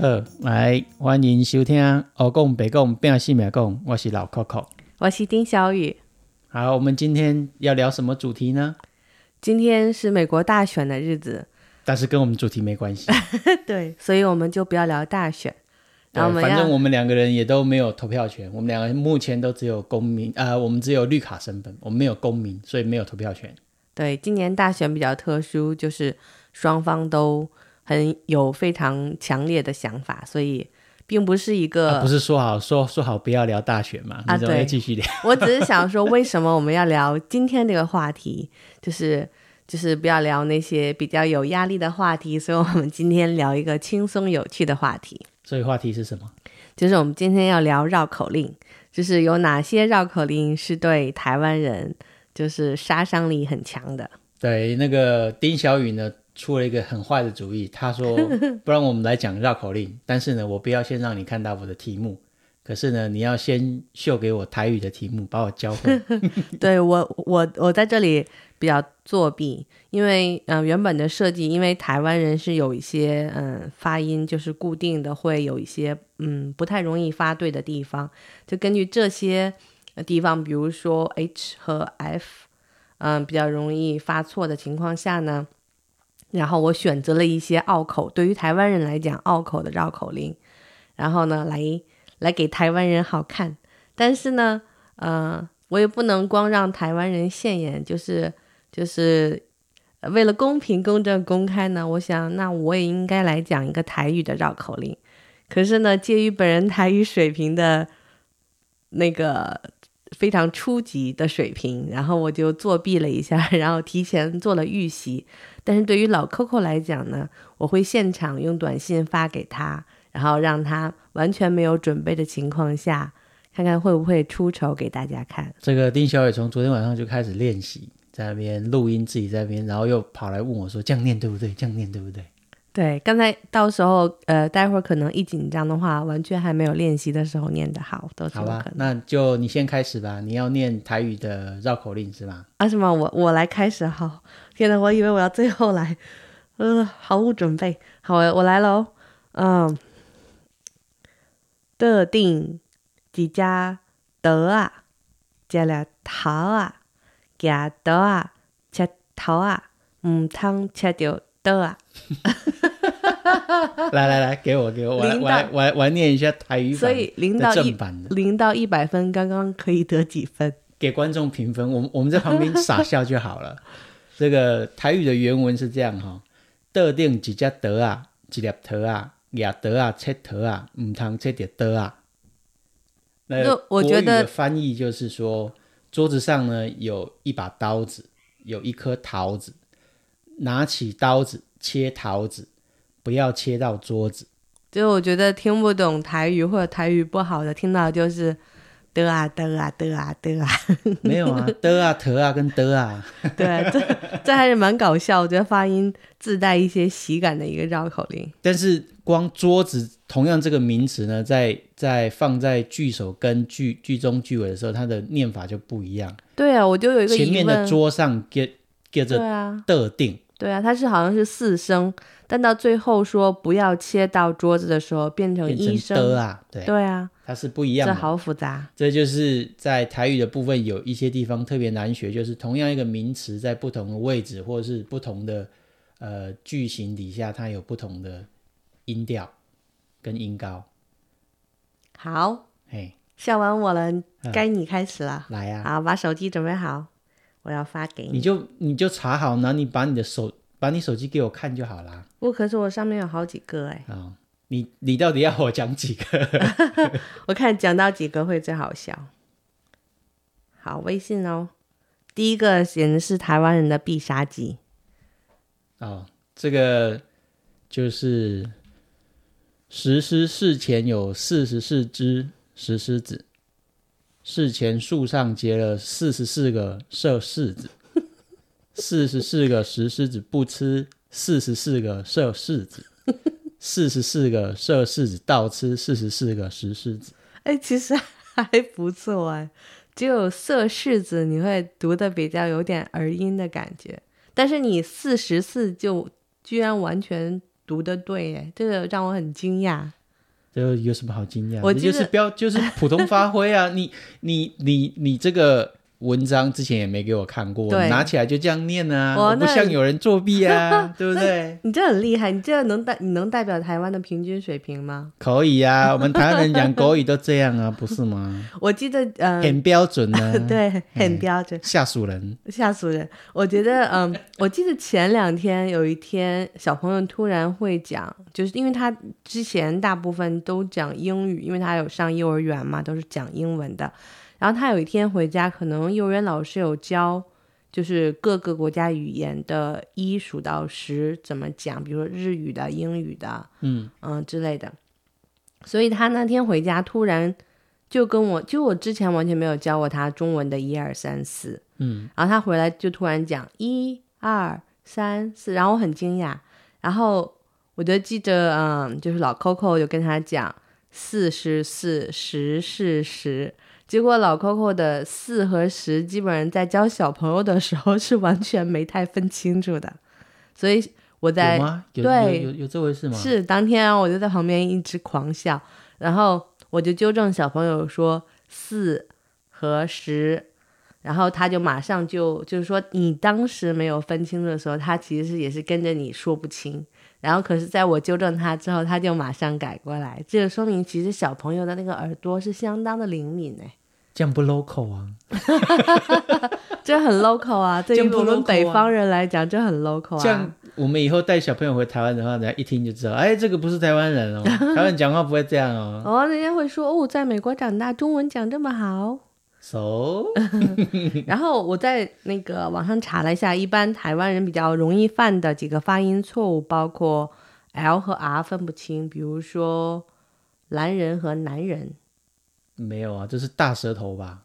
好，来欢迎收听《欧讲北讲变细米讲》，我是老 Coco。我是丁小雨。好，我们今天要聊什么主题呢？今天是美国大选的日子，但是跟我们主题没关系。对，所以我们就不要聊大选。然后反正我们两个人也都没有投票权，我们两个人目前都只有公民，呃，我们只有绿卡身份，我们没有公民，所以没有投票权。对今年大选比较特殊，就是双方都很有非常强烈的想法，所以并不是一个。啊不是说好说说好不要聊大学嘛？啊对继续聊？我只是想说，为什么我们要聊今天这个话题？就是就是不要聊那些比较有压力的话题，所以我们今天聊一个轻松有趣的话题。所以话题是什么？就是我们今天要聊绕口令，就是有哪些绕口令是对台湾人就是杀伤力很强的。对，那个丁小雨呢出了一个很坏的主意，他说 不然我们来讲绕口令，但是呢，我不要先让你看到我的题目，可是呢，你要先秀给我台语的题目，把我教会。对我，我我在这里比较作弊，因为嗯、呃原本的设计，因为台湾人是有一些嗯发音就是固定的，会有一些嗯不太容易发对的地方，就根据这些呃地方，比如说 H 和 F，嗯比较容易发错的情况下呢，然后我选择了一些拗口，对于台湾人来讲拗口的绕口令，然后呢来来给台湾人好看，但是呢，呃，我也不能光让台湾人现眼，就是就是为了公平、公正、公开呢，我想那我也应该来讲一个台语的绕口令。可是呢，介于本人台语水平的那个非常初级的水平，然后我就作弊了一下，然后提前做了预习。但是对于老 Coco 来讲呢，我会现场用短信发给他，然后让他完全没有准备的情况下，看看会不会出丑给大家看。这个丁小雨从昨天晚上就开始练习，在那边录音，自己在那边，然后又跑来问我说：“这样念对不对？这样念对不对对，刚才到时候呃，待会儿可能一紧张的话，完全还没有练习的时候念得好，都？”是好吧有可，能。那就你先开始吧。你要念台语的绕口令是吧？啊，什么？我我来开始好。天呐，我以为我要最后来，呃，毫无准备。好，我我来喽。嗯，特定几家得啊，加了桃啊，加刀啊，切头啊，唔通切掉刀啊。来来来，给我给我，我来我来我来我来念一下台语版所以零到一零到一百分，刚刚可以得几分？给观众评分。我们我们在旁边傻笑就好了。这个台语的原文是这样哈、特定一只刀啊，一粒桃啊，夹刀啊，切桃啊，唔通切着刀啊。那那我觉得翻译就是说，桌子上呢有一把刀子，有一颗桃子，拿起刀子切桃子，不要切到桌子。就我觉得听不懂台语或者台语不好的，听到就是的啊的啊的啊的啊，没有啊，的啊，桃啊，跟的啊，对，这这还是蛮搞笑，我觉得发音自带一些喜感的一个绕口令。但是光桌子同样这个名词呢，在在放在句首跟句句中句尾的时候，它的念法就不一样。对啊，我就有一个疑前面的。桌上叫叫对做啊，的定，对啊，它是好像是四声，但到最后说不要切到桌子的时候变成一声。啊，对，对啊，它是不一样的。这好复杂。这就是在台语的部分有一些地方特别难学，就是同样一个名词在不同的位置或者是不同的呃句型底下，它有不同的音调跟音高。好，嘿，笑完我了，嗯该你开始了。来啊，好，把手机准备好，我要发给你。你就你就查好，然后你把你的手把你手机给我看就好啦。不，可是我上面有好几个哎，啊、你你到底要我讲几个？我看讲到几个会最好笑。好，微信哦，第一个显然是台湾人的必杀技。哦，这个就是石狮寺前有四十四只石狮子，事前树上结了四十四个射柿子，四十四个石狮子不吃四十四个射柿子，四十四个射柿子倒吃四十四个石狮子。哎，其实还不错哎，只有色柿子你会读的比较有点儿音的感觉，但是你四十四就居然完全读的对，哎，这个让我很惊讶。这有什么好惊讶？你就是标，就是普通发挥啊！你你你你这个文章之前也没给我看过，拿起来就这样念啊，我不像有人作弊啊，对不对？你这很厉害，你这能代你能代表台湾的平均水平吗？可以啊，我们台湾人讲国语都这样啊，不是吗？我记得，呃，很标准啊，对，很标准。吓死人。吓死人！我觉得，嗯，我记得前两天有一天，小朋友突然会讲，就是因为他之前大部分都讲英语，因为他有上幼儿园嘛，都是讲英文的。然后他有一天回家，可能幼儿园老师有教，就是各个国家语言的一数到十怎么讲，比如说日语的、英语的，嗯。嗯之类的。所以他那天回家突然就跟我，就我之前完全没有教过他中文的一二三四，嗯，然后他回来就突然讲一二三四，然后我很惊讶，然后我就记得，嗯，就是老 Coco 就跟他讲四是四，十是十，结果老 Coco 的四和十基本上在教小朋友的时候是完全没太分清楚的，所以我在对有有有这回事吗？是当天啊，我就在旁边一直狂笑，然后我就纠正小朋友说四和十，然后他就马上就就是说你当时没有分清楚的时候，他其实也是跟着你说不清，然后可是在我纠正他之后，他就马上改过来，这就说明其实小朋友的那个耳朵是相当的灵敏哎，这样不 local 啊？这很 local 啊，对于这样不我们北方人来讲，这很 local 啊这样啊。我们以后带小朋友回台湾的话，人家一听就知道，哎，这个不是台湾人哦，台湾人讲话不会这样哦。哦，人家会说哦，在美国长大，中文讲这么好。So，然后我在那个网上查了一下，一般台湾人比较容易犯的几个发音错误，包括 L 和 R 分不清，比如说男人和男人。没有啊，这是大舌头吧？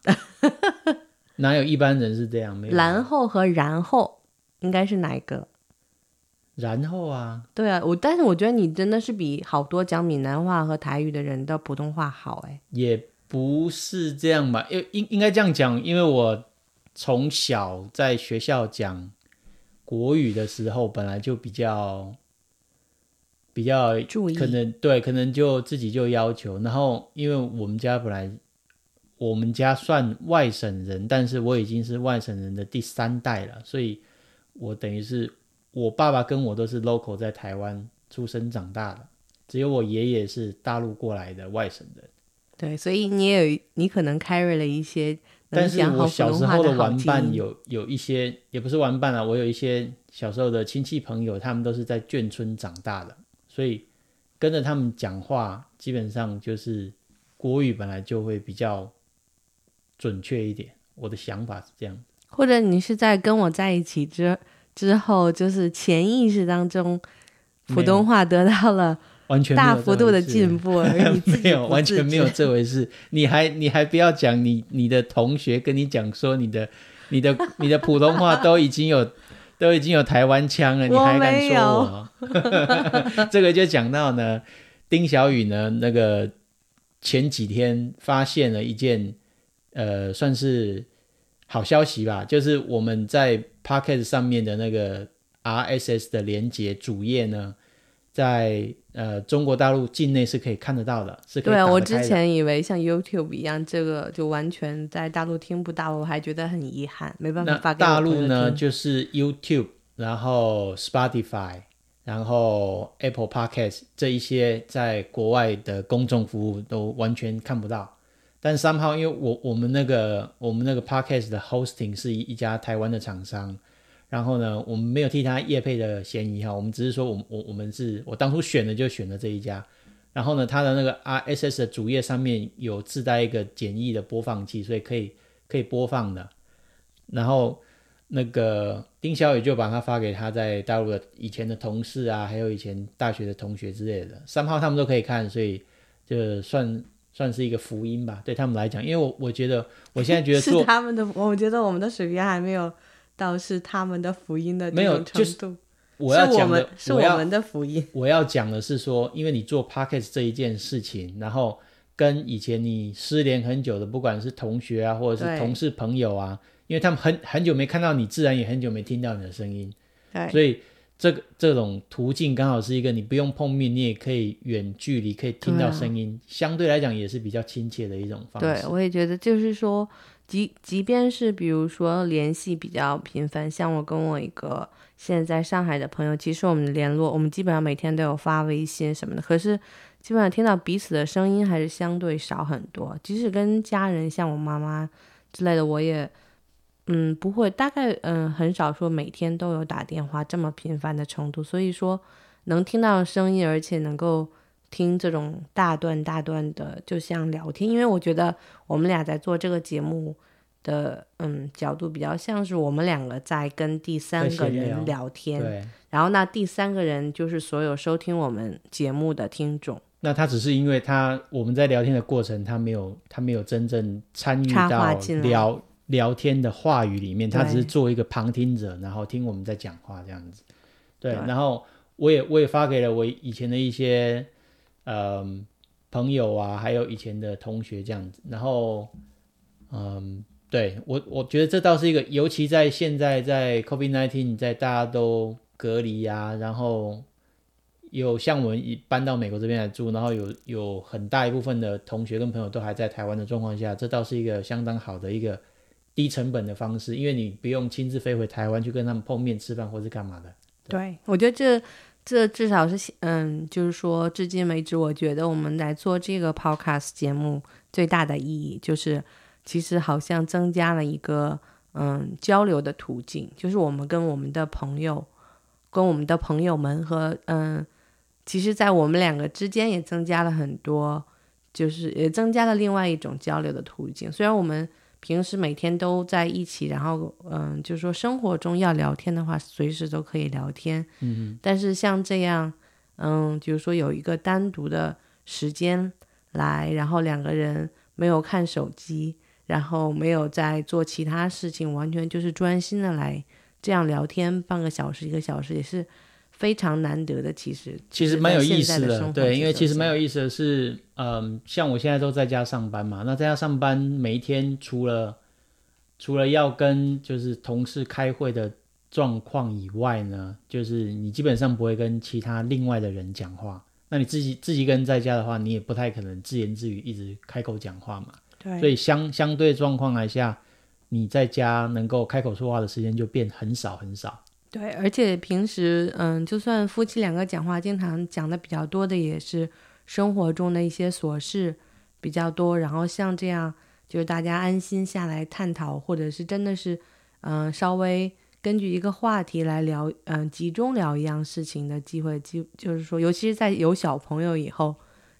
哪有一般人是这样？没有啊。然后和然后应该是哪一个？然后啊，对啊，我但是我觉得你真的是比好多讲闽南话和台语的人的普通话好哎。也不是这样吧？应应应该这样讲，因为我从小在学校讲国语的时候，本来就比较比较注意可能对，可能就自己就要求。然后，因为我们家本来我们家算外省人，但是我已经是外省人的第三代了，所以我等于是我爸爸跟我都是 local 在台湾出生长大的，只有我爷爷是大陆过来的外省人。对，所以你也有你可能 carry 了一些但是我小时候的玩伴。有有一些，也不是玩伴啊，我有一些小时候的亲戚朋友，他们都是在眷村长大的，所以跟着他们讲话，基本上就是国语本来就会比较准确一点。我的想法是这样，或者你是在跟我在一起之之后，就是潜意识当中，普通话得到了完全大幅度的进步。没有，完全没有这回事。你还你还不要讲你你的同学跟你讲说你的你的你的普通话都已经有 都已经有台湾腔了，你我还敢没说我？这个就讲到呢，丁小雨呢，那个前几天发现了一件呃，算是好消息吧，就是我们在 Pocket 上面的那个 RSS 的连接主页呢，在呃中国大陆境内是可以看得到的，是可以对啊，我之前以为像 YouTube 一样，这个就完全在大陆听不到，我还觉得很遗憾，没办法那发给我大陆呢，就是 YouTube，然后 Spotify，然后 Apple Podcast 这一些在国外的公众服务都完全看不到。但 somehow 因为我我们那个我们那个 Podcast 的 hosting 是一一家台湾的厂商，然后呢，我们没有替他业配的嫌疑哈，我们只是说我们我我们是我当初选的就选了这一家。然后呢，它的那个 RSS 的主页上面有自带一个简易的播放器，所以可以可以播放的。然后那个丁小雨就把它发给他在大陆的以前的同事啊，还有以前大学的同学之类的，三号他们都可以看，所以就算算是一个福音吧，对他们来讲。因为我我觉得我现在觉得 是他们的，我觉得我们的水平还没有到是他们的福音的没有就是程度，我要讲的，是我们的福音。我要讲的是说，因为你做 podcast 这一件事情，然后跟以前你失联很久的，不管是同学啊，或者是同事朋友啊，因为他们很很久没看到你，自然也很久没听到你的声音，对，所以这个这种途径刚好是一个你不用碰面，你也可以远距离可以听到对啊。声音，相对来讲也是比较亲切的一种方式。对。，我也觉得，就是说，即即便是比如说联系比较频繁，像我跟我一个现在在上海的朋友，其实我们联络，我们基本上每天都有发微信什么的，可是基本上听到彼此的声音还是相对少很多。即使跟家人，像我妈妈之类的，我也嗯不会，大概嗯很少说每天都有打电话这么频繁的程度。所以说，能听到声音，而且能够。听这种大段大段的，就像聊天，因为我觉得我们俩在做这个节目的嗯角度比较像是我们两个在跟第三个人聊天，对，然后那第三个人就是所有收听我们节目的听众，那他只是因为他我们在聊天的过程，他没有他没有真正参与到聊聊天的话语里面，他只是做一个旁听者，然后听我们在讲话这样子。对，对然后我也我也发给了我以前的一些嗯朋友啊，还有以前的同学这样子，然后嗯。对我，我觉得这倒是一个，尤其在现在在 COVID nineteen，在大家都隔离啊，然后有像我们一搬到美国这边来住，然后有有很大一部分的同学跟朋友都还在台湾的状况下，这倒是一个相当好的一个低成本的方式，因为你不用亲自飞回台湾去跟他们碰面吃饭或是干嘛的。对我觉得这这至少是嗯，就是说至今为止，我觉得我们来做这个 podcast 节目最大的意义就是。其实好像增加了一个嗯交流的途径，就是我们跟我们的朋友、跟我们的朋友们和嗯，其实，在我们两个之间也增加了很多，就是也增加了另外一种交流的途径。虽然我们平时每天都在一起，然后嗯，就是说生活中要聊天的话，随时都可以聊天，嗯但是像这样，嗯，就是说有一个单独的时间来，然后两个人没有看手机。然后没有在做其他事情，完全就是专心的来这样聊天，半个小时、一个小时也是非常难得的。其实其实蛮有意思的，对，因为其实蛮有意思的是，嗯，像我现在都在家上班嘛，那在家上班每一天除了除了要跟就是同事开会的状况以外呢，就是你基本上不会跟其他另外的人讲话。那你自己自己一个人在家的话，你也不太可能自言自语一直开口讲话嘛。对，所以相相对状况来下，你在家能够开口说话的时间就变很少很少。对，而且平时嗯，就算夫妻两个讲话，经常讲的比较多的也是生活中的一些琐事比较多。然后像这样，就是大家安心下来探讨，或者是真的是嗯，稍微根据一个话题来聊，嗯，集中聊一样事情的机会，就就是说，尤其是在有小朋友以后，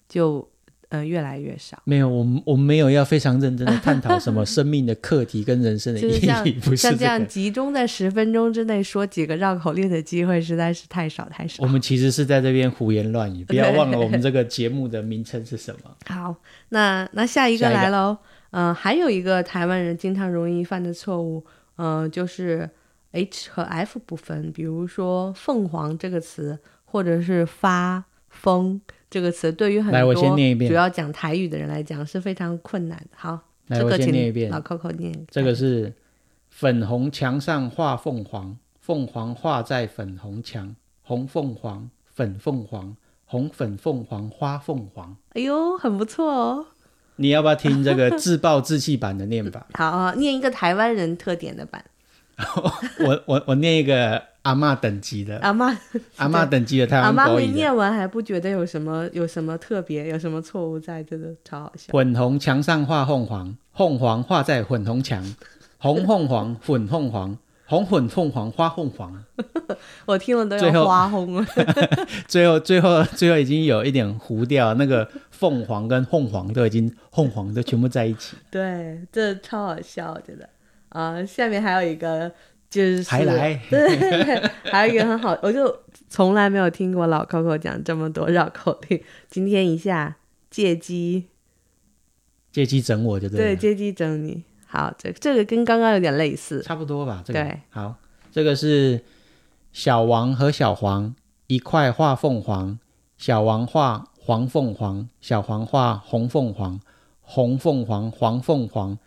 就。嗯，越来越少。没有，我们我们没有要非常认真的 探讨什么生命的课题跟人生的意义，不是、这像这样集中在十分钟之内说几个绕口令的机会实在是太少太少。我们其实是在这边胡言乱语，不要忘了我们这个节目的名称是什么。好，那那下一个来喽。嗯、呃，还有一个台湾人经常容易犯的错误，嗯、呃，就是 H 和 F 不分，比如说“凤凰”这个词，或者是“发疯”。这个词对于很多主要讲台语的人来讲是非常困难的。好，来，这个先念一遍。老 Coco 念。这个是粉红墙上画凤凰，凤凰画在粉红墙，红凤凰，粉凤凰，红粉凤凰花凤凰。哎呦，很不错哦。你要不要听这个自暴自弃版的念法？好，念一个台湾人特点的版。我我我念一个阿嬷等级的阿嬷 阿嬷等级的台湾阿妈国语的。会念完还不觉得有什么有什么特别，有什么错误在，真的超好笑。粉红墙上画凤凰，凤凰画在粉红墙，红凤凰，粉凤凰，红粉凤凰花凤凰。我听了都要花红了。最后最后最后已经有一点糊掉，那个凤凰跟凤凰都已经凤凰都全部在一起。对，这超好笑，我觉得。啊、下面还有一个就是还来 对，还有一个很好，我就从来没有听过老 Coco 讲这么多绕口令。今天一下借机，借机整我就对了。对，借机整你。好，这这个跟刚刚有点类似。差不多吧。这个对，好，这个是小王和小黄一块画凤凰，小王画黄凤凰，小黄画红凤凰，红凤凰黄凤凰，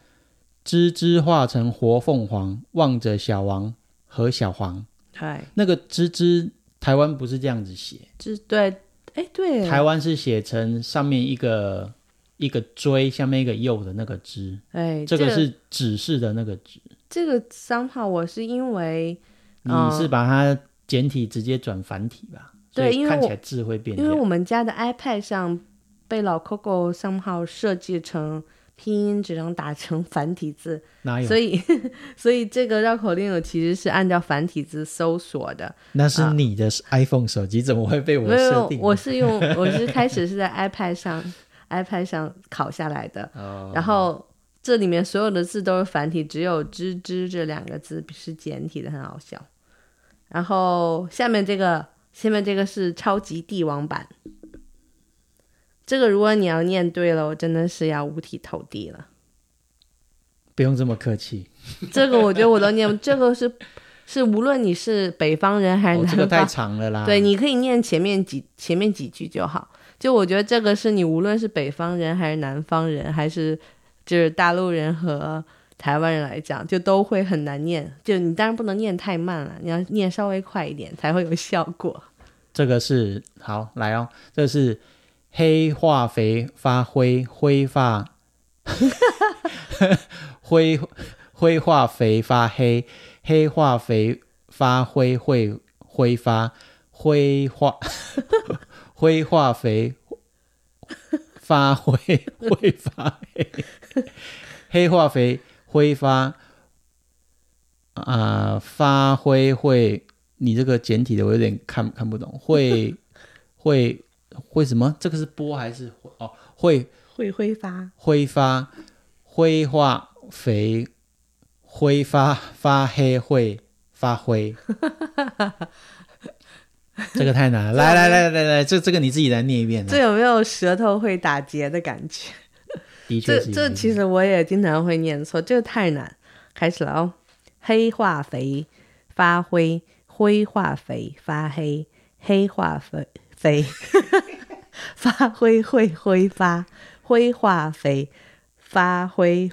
芝芝化成活凤凰，望着小王和小黄。对，那个芝芝台湾不是这样子写，这对，哎，对，台湾是写成上面一个一个锥，下面一个右的那个枝，哎，这个是指示的那个指。这个 somehow 我是因为你是把它简体直接转繁体吧？对，因为看起来字会变。因为我们家的 iPad 上被老 Coco somehow 设计成拼音只能打成繁体字，哪有？所以 所以这个绕口令我其实是按照繁体字搜索的。那是你的 iPhone 手机怎么会被我设定？我是用 我是开始是在 iPad 上 iPad 上考下来的，然后。这里面所有的字都是繁体，只有“吱吱”这两个字是简体的，很好笑。然后下面这个，下面这个是超级帝王版。这个如果你要念对了，我真的是要五体投地了。不用这么客气。这个我觉得我都念，这个是是无论你是北方人还是南方，这个太长了啦。对，你可以念前面几前面几句就好。就我觉得这个是你无论是北方人还是南方人还是。就是大陆人和台湾人来讲，就都会很难念。就你当然不能念太慢了，你要念稍微快一点才会有效果。这个是好来哦，这是黑化肥发灰灰发，灰灰化肥发黑黑化肥发灰会挥发灰化灰化肥。发灰会发黑黑化肥挥发啊发灰会你这个简体的我有点看看不懂会会会什么？这个是波还是哦会。会挥发。挥发。挥化。肥。挥发。发黑。会。发灰。这个太难了，来来来来来，这这个你自己来念一遍。这有没有舌头会打结的感觉？的确，这这其实我也经常会念错，这个太难。开始了哦，黑化肥发灰，灰化肥发黑，黑化肥肥发挥会挥发，灰化肥发挥。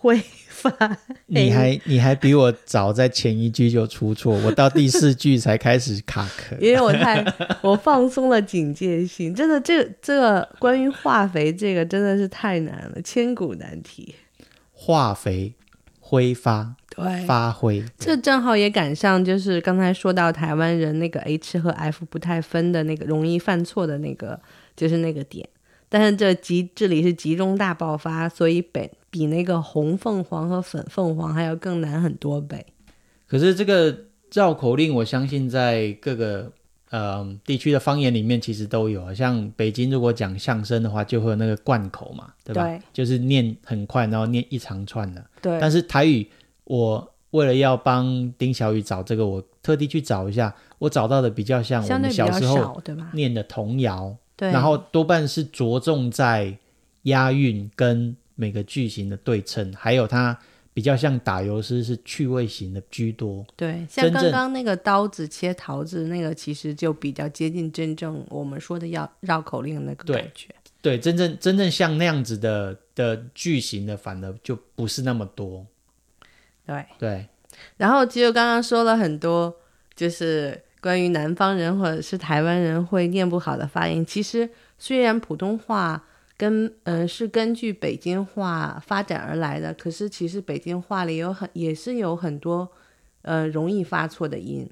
挥发，你还你还比我早在前一句就出错，我到第四句才开始卡壳，因为我太我放松了警戒心，真的这这个关于化肥这个真的是太难了，千古难题。化肥挥发，对，发挥，这正好也赶上，就是刚才说到台湾人那个 H 和 F 不太分的那个容易犯错的那个，就是那个点。但是这集这里是集中大爆发，所以北比那个红凤凰和粉凤凰还要更难很多倍。可是这个绕口令，我相信在各个呃地区的方言里面其实都有。像北京如果讲相声的话，就会有那个贯口嘛，对吧？对，就是念很快，然后念一长串的。对。但是台语，我为了要帮丁小雨找这个，我特地去找一下，我找到的比较像我们小时候念的童谣。然后多半是着重在押韵跟每个句型的对称，还有它比较像打油诗，是趣味型的居多。对，像刚刚那个刀子切桃子那个，其实就比较接近真正我们说的要绕口令那个感觉。对，真正真正像那样子的的句型的，反而就不是那么多。对对。然后其实刚刚说了很多，就是。关于南方人或者是台湾人会念不好的发音，其实虽然普通话跟嗯是根据北京话发展而来的，可是其实北京话里有很也是有很多呃容易发错的音。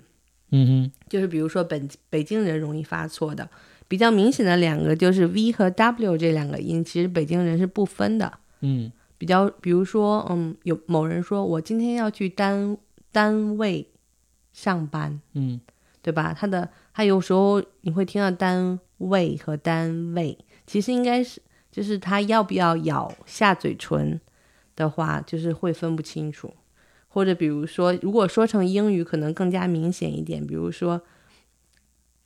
嗯哼，就是比如说本北京人容易发错的比较明显的两个就是 V 和 W 这两个音，其实北京人是不分的。嗯，比较比如说嗯有某人说我今天要去单单位上班。嗯。对吧？他的他有时候你会听到单位和单位，其实应该是就是他要不要咬下嘴唇的话，就是会分不清楚。或者比如说，如果说成英语，可能更加明显一点。比如说，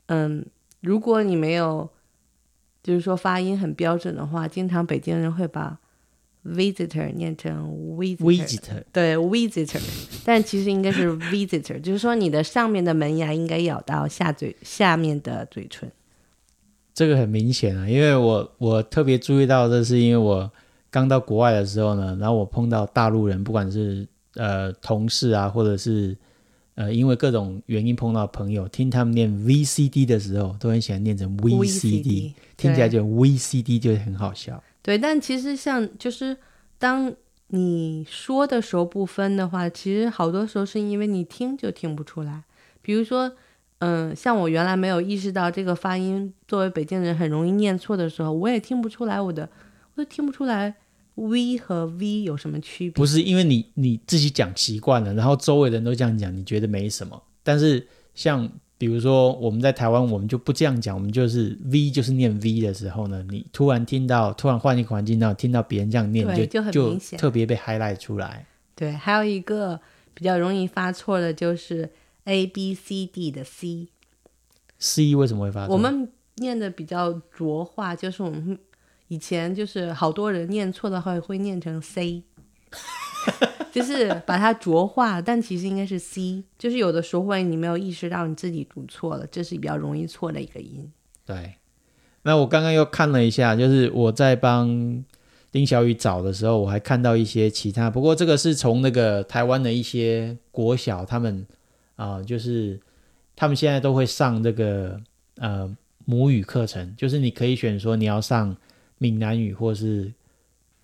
嗯，如果你没有就是说发音很标准的话，经常北京人会把。Visitor 念成 visitor，对 visitor，但其实应该是 visitor，就是说你的上面的门牙应该咬到下嘴下面的嘴唇。这个很明显啊，因为我我特别注意到，这是因为我刚到国外的时候呢，然后我碰到大陆人，不管是呃同事啊，或者是呃，因为各种原因碰到朋友，听他们念 VCD 的时候，都很喜欢念成 VCD，听起来就 VCD 就很好笑。对，但其实像就是当你说的时候不分的话，其实好多时候是因为你听就听不出来。比如说，嗯，像我原来没有意识到这个发音，作为北京人很容易念错的时候，我也听不出来我的，我都听不出来 V 和 V 有什么区别。不是因为你你自己讲习惯了，然后周围人都这样讲，你觉得没什么。但是像比如说我们在台湾，我们就不这样讲，我们就是 V 就是念 V 的时候呢，你突然听到，突然换一个环境，然后听到别人这样念，就就很明显，特别被 highlight 出来。对，还有一个比较容易发错的就是 A B C D 的 C，C 为什么会发错？我们念的比较浊化，就是我们以前就是好多人念错的话会念成 C。就是把它浊化，但其实应该是 C。就是有的时候会你没有意识到你自己读错了，这是比较容易错的一个音。对。那我刚刚又看了一下，就是我在帮丁小雨找的时候，我还看到一些其他。不过这个是从那个台湾的一些国小，他们啊，就是他们现在都会上这个呃母语课程，就是你可以选说你要上闽南语或是。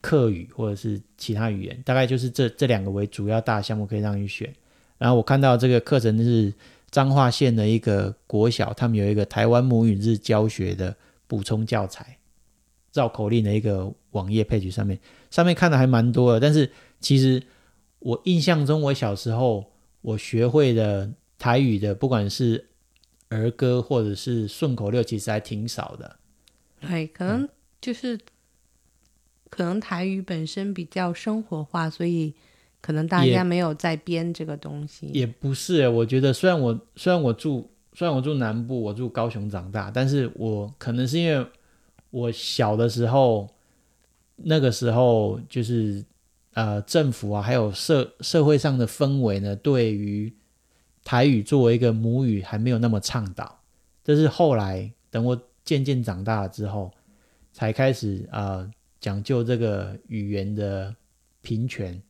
客语或者是其他语言，大概就是这这两个为主要大项目可以让你选。然后我看到这个课程是彰化县的一个国小，他们有一个台湾母语日教学的补充教材，绕口令的一个网页配置上面，上面看的还蛮多的。但是其实我印象中，我小时候我学会的台语的，不管是儿歌或者是顺口溜，其实还挺少的。对，可能就是。可能台语本身比较生活化，所以可能大家没有在编这个东西。也不是，我觉得虽然我虽然我住虽然我住南部，我住高雄长大，但是我可能是因为我小的时候，那个时候就是呃政府啊，还有社社会上的氛围呢，对于台语作为一个母语还没有那么倡导。这是后来等我渐渐长大了之后，才开始啊。讲究这个语言的平权，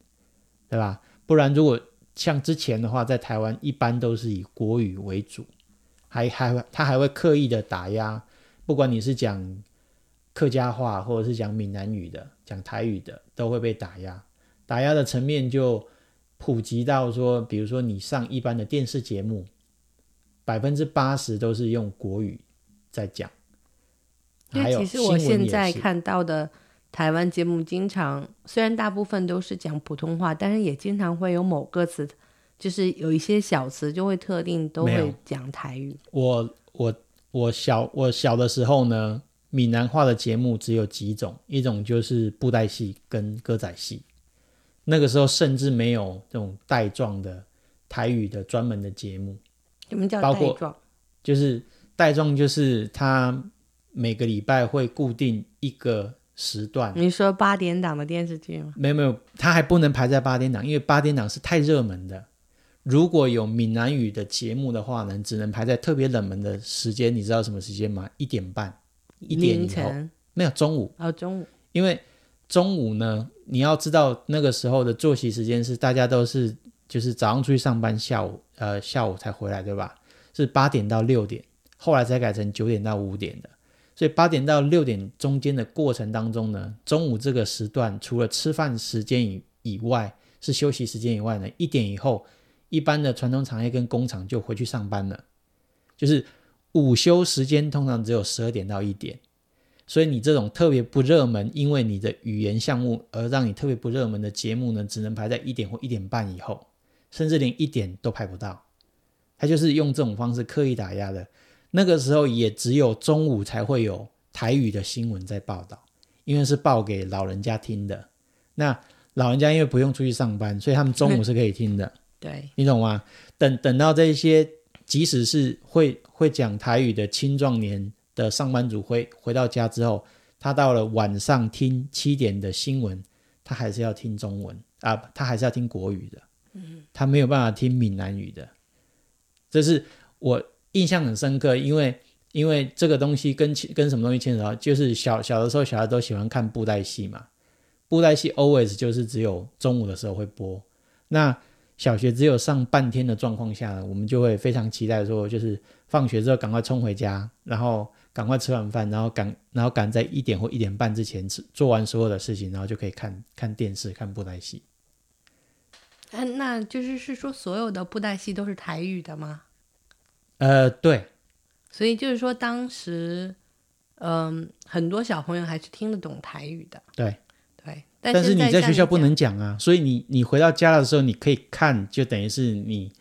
对吧？不然如果像之前的话，在台湾一般都是以国语为主，还还他还会刻意的打压，不管你是讲客家话或者是讲闽南语的、讲台语的，都会被打压。打压的层面就普及到说，比如说你上一般的电视节目，百分之八十都是用国语在讲。因为其实我现在看到的。台湾节目经常，虽然大部分都是讲普通话，但是也经常会有某个词，就是有一些小词就会特定都会讲台语。我我我小我小的时候呢，闽南话的节目只有几种，一种就是布袋戏跟歌仔戏，那个时候甚至没有这种带状的台语的专门的节目。什么叫带状？就是带状，就是他每个礼拜会固定一个。时段，你说八点档的电视剧吗？没有没有，它还不能排在八点档，因为八点档是太热门的。如果有闽南语的节目的话呢，只能排在特别冷门的时间。你知道什么时间吗？一点半，一点以后没有中午哦，中午。因为中午呢，你要知道那个时候的作息时间是大家都是就是早上出去上班，下午呃下午才回来，对吧？是八点到六点，后来才改成九点到五点的。所以八点到六点中间的过程当中呢，中午这个时段除了吃饭时间以以外，是休息时间以外呢，一点以后，一般的传统产业跟工厂就回去上班了，就是午休时间通常只有十二点到一点，所以你这种特别不热门，因为你的语言项目而让你特别不热门的节目呢，只能排在一点或一点半以后，甚至连一点都排不到，他就是用这种方式刻意打压的。那个时候也只有中午才会有台语的新闻在报道，因为是报给老人家听的。那老人家因为不用出去上班，所以他们中午是可以听的。对，你懂吗？等等到这些，即使是会会讲台语的青壮年的上班族回回到家之后，他到了晚上听七点的新闻，他还是要听中文啊，他还是要听国语的。嗯，他没有办法听闽南语的。这是我。印象很深刻，因为因为这个东西跟跟什么东西牵扯到，就是小小的时候，小孩都喜欢看布袋戏嘛。布袋戏 always 就是只有中午的时候会播。那小学只有上半天的状况下呢，我们就会非常期待说，就是放学之后赶快冲回家，然后赶快吃完饭，然后赶然后赶在一点或一点半之前吃做完所有的事情，然后就可以看看电视看布袋戏。嗯，那就是是说所有的布袋戏都是台语的吗？呃，对，所以就是说当时，嗯、很多小朋友还是听得懂台语的。对。对，但是你在学校不能讲啊，所以你你回到家的时候，你可以看，就等于是你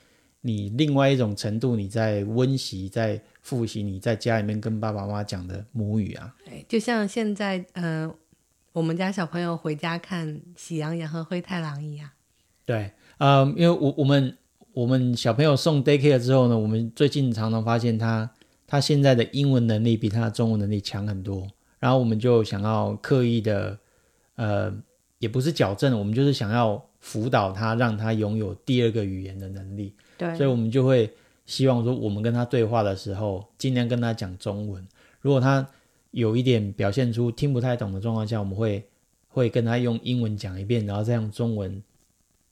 你另外一种程度你在温习，在复习你在家里面跟爸爸妈妈讲的母语啊。对，就像现在，嗯、我们家小朋友回家看《喜羊羊和灰太狼》一样。对，呃，因为我我们我们小朋友送 daycare 之后呢，我们最近常常发现他他现在的英文能力比他的中文能力强很多，然后我们就想要刻意的，呃，也不是矫正，我们就是想要辅导他，让他拥有第二个语言的能力。对，所以我们就会希望说，我们跟他对话的时候，尽量跟他讲中文。如果他有一点表现出听不太懂的状况下，我们会会跟他用英文讲一遍，然后再用中文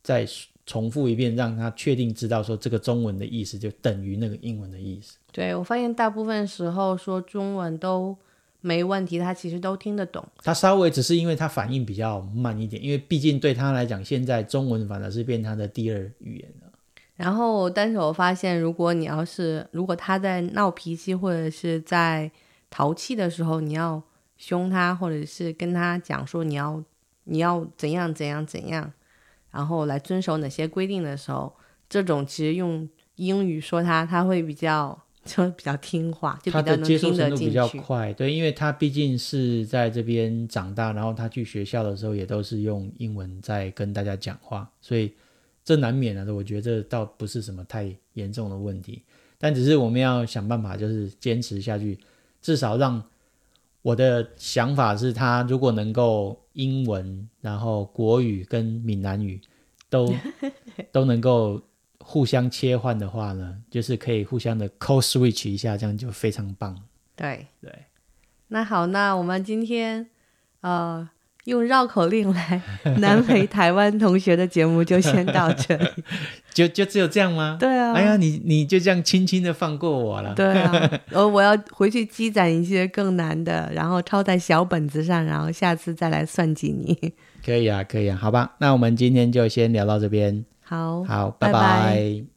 再重复一遍，让他确定知道说这个中文的意思就等于那个英文的意思。对我发现大部分时候说中文都没问题，他其实都听得懂。他稍微只是因为他反应比较慢一点，因为毕竟对他来讲，现在中文反而是变他的第二语言了。然后，但是我发现，如果你要是如果他在闹脾气或者是在淘气的时候，你要凶他，或者是跟他讲说你要你要怎样怎样怎样，然后来遵守哪些规定的时候，这种其实用英语说他，他会比较就比较听话，就比较能他的接受听得程度比较进去。快，对，因为他毕竟是在这边长大，然后他去学校的时候也都是用英文在跟大家讲话，所以这难免啊，我觉得这倒不是什么太严重的问题，但只是我们要想办法，就是坚持下去，至少让我的想法是他如果能够英文，然后国语跟闽南语都 都能够互相切换的话呢，就是可以互相的 code switch 一下，这样就非常棒。对，对，那好，那我们今天呃用绕口令来 难为台湾同学的节目就先到这里。就就只有这样吗？对啊，哎呀，你你就这样轻轻的放过我了。对啊，呃，我要回去积攒一些更难的，然后抄在小本子上，然后下次再来算计你。可以啊，可以啊，好吧，那我们今天就先聊到这边，好，好，拜拜拜拜